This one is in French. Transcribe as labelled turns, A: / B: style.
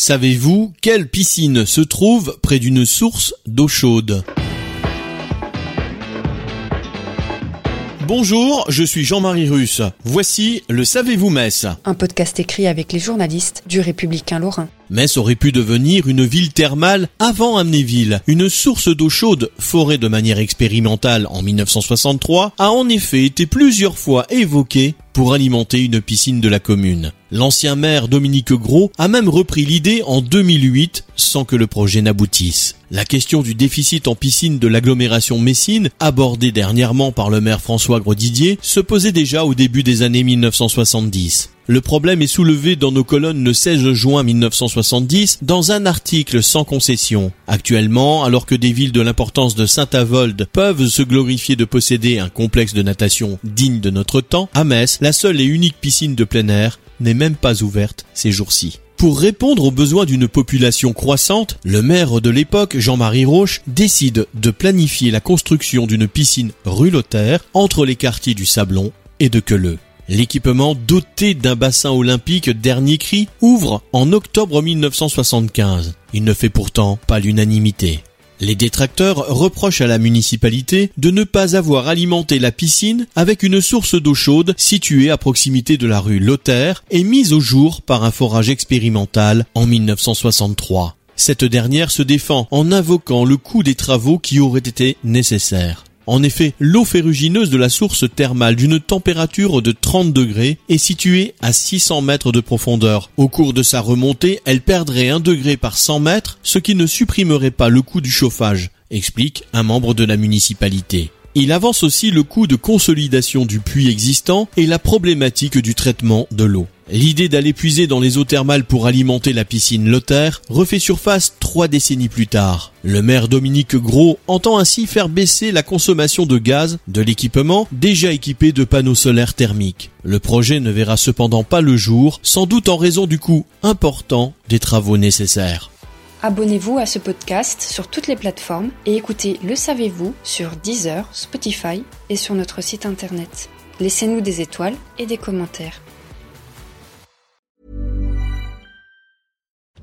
A: Savez-vous quelle piscine se trouve près d'une source d'eau chaude Bonjour, je suis Jean-Marie Russe. Voici le Savez-vous Metz
B: Un podcast écrit avec les journalistes du Républicain Lorrain.
A: Metz aurait pu devenir une ville thermale avant Amnéville. Une source d'eau chaude, forée de manière expérimentale en 1963, a en effet été plusieurs fois évoquée pour alimenter une piscine de la commune. L'ancien maire Dominique Gros a même repris l'idée en 2008 sans que le projet n'aboutisse. La question du déficit en piscine de l'agglomération Messine, abordée dernièrement par le maire François Grosdidier, se posait déjà au début des années 1970. Le problème est soulevé dans nos colonnes le 16 juin 1970 dans un article sans concession. Actuellement, alors que des villes de l'importance de Saint-Avold peuvent se glorifier de posséder un complexe de natation digne de notre temps, à Metz, la seule et unique piscine de plein air n'est même pas ouverte ces jours-ci. Pour répondre aux besoins d'une population croissante, le maire de l'époque, Jean-Marie Roche, décide de planifier la construction d'une piscine rue Lothaire entre les quartiers du Sablon et de Queuleux. L'équipement doté d'un bassin olympique dernier cri ouvre en octobre 1975. Il ne fait pourtant pas l'unanimité. Les détracteurs reprochent à la municipalité de ne pas avoir alimenté la piscine avec une source d'eau chaude située à proximité de la rue Lothaire et mise au jour par un forage expérimental en 1963. Cette dernière se défend en invoquant le coût des travaux qui auraient été nécessaires. En effet, l'eau ferrugineuse de la source thermale d'une température de 30 degrés est située à 600 mètres de profondeur. Au cours de sa remontée, elle perdrait 1 degré par 100 mètres, ce qui ne supprimerait pas le coût du chauffage, explique un membre de la municipalité. Il avance aussi le coût de consolidation du puits existant et la problématique du traitement de l'eau. L'idée d'aller puiser dans les eaux thermales pour alimenter la piscine Lothaire refait surface trois décennies plus tard. Le maire Dominique Gros entend ainsi faire baisser la consommation de gaz de l'équipement déjà équipé de panneaux solaires thermiques. Le projet ne verra cependant pas le jour, sans doute en raison du coût important des travaux nécessaires.
B: Abonnez-vous à ce podcast sur toutes les plateformes et écoutez Le Savez-vous sur Deezer, Spotify et sur notre site internet. Laissez-nous des étoiles et des commentaires.